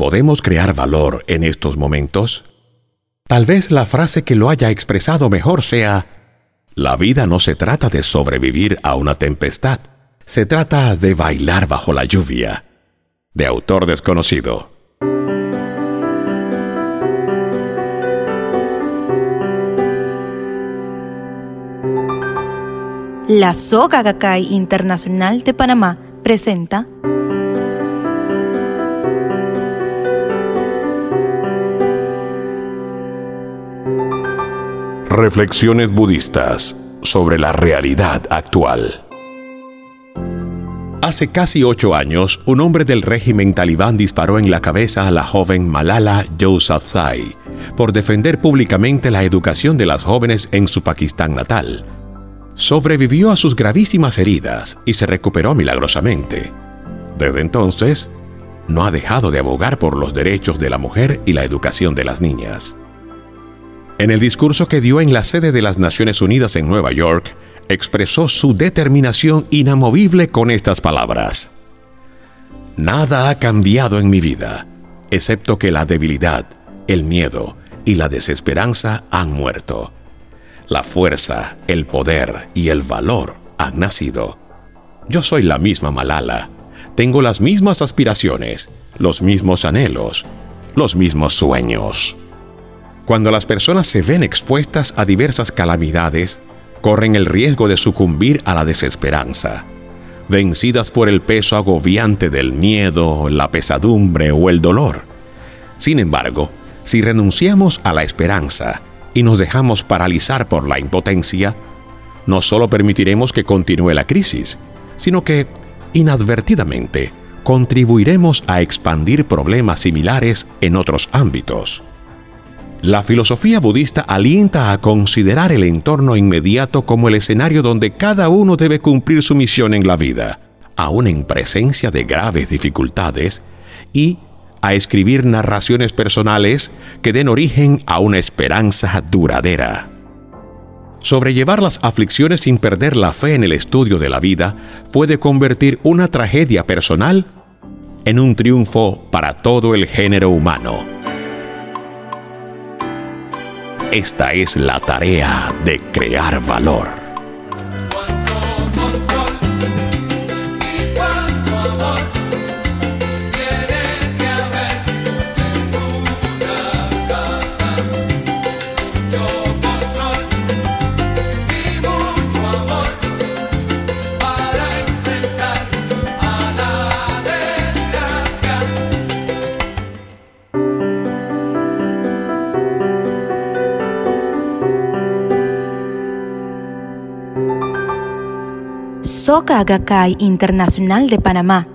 ¿Podemos crear valor en estos momentos? Tal vez la frase que lo haya expresado mejor sea, la vida no se trata de sobrevivir a una tempestad, se trata de bailar bajo la lluvia. De autor desconocido. La Soga Gakkai Internacional de Panamá presenta Reflexiones budistas sobre la realidad actual. Hace casi ocho años, un hombre del régimen talibán disparó en la cabeza a la joven Malala Yousafzai por defender públicamente la educación de las jóvenes en su Pakistán natal. Sobrevivió a sus gravísimas heridas y se recuperó milagrosamente. Desde entonces, no ha dejado de abogar por los derechos de la mujer y la educación de las niñas. En el discurso que dio en la sede de las Naciones Unidas en Nueva York, expresó su determinación inamovible con estas palabras. Nada ha cambiado en mi vida, excepto que la debilidad, el miedo y la desesperanza han muerto. La fuerza, el poder y el valor han nacido. Yo soy la misma Malala. Tengo las mismas aspiraciones, los mismos anhelos, los mismos sueños. Cuando las personas se ven expuestas a diversas calamidades, corren el riesgo de sucumbir a la desesperanza. Vencidas por el peso agobiante del miedo, la pesadumbre o el dolor. Sin embargo, si renunciamos a la esperanza y nos dejamos paralizar por la impotencia, no solo permitiremos que continúe la crisis, sino que, inadvertidamente, contribuiremos a expandir problemas similares en otros ámbitos. La filosofía budista alienta a considerar el entorno inmediato como el escenario donde cada uno debe cumplir su misión en la vida, aun en presencia de graves dificultades, y a escribir narraciones personales que den origen a una esperanza duradera. Sobrellevar las aflicciones sin perder la fe en el estudio de la vida puede convertir una tragedia personal en un triunfo para todo el género humano. Esta es la tarea de crear valor. Soka Gakkai Internacional de Panamá.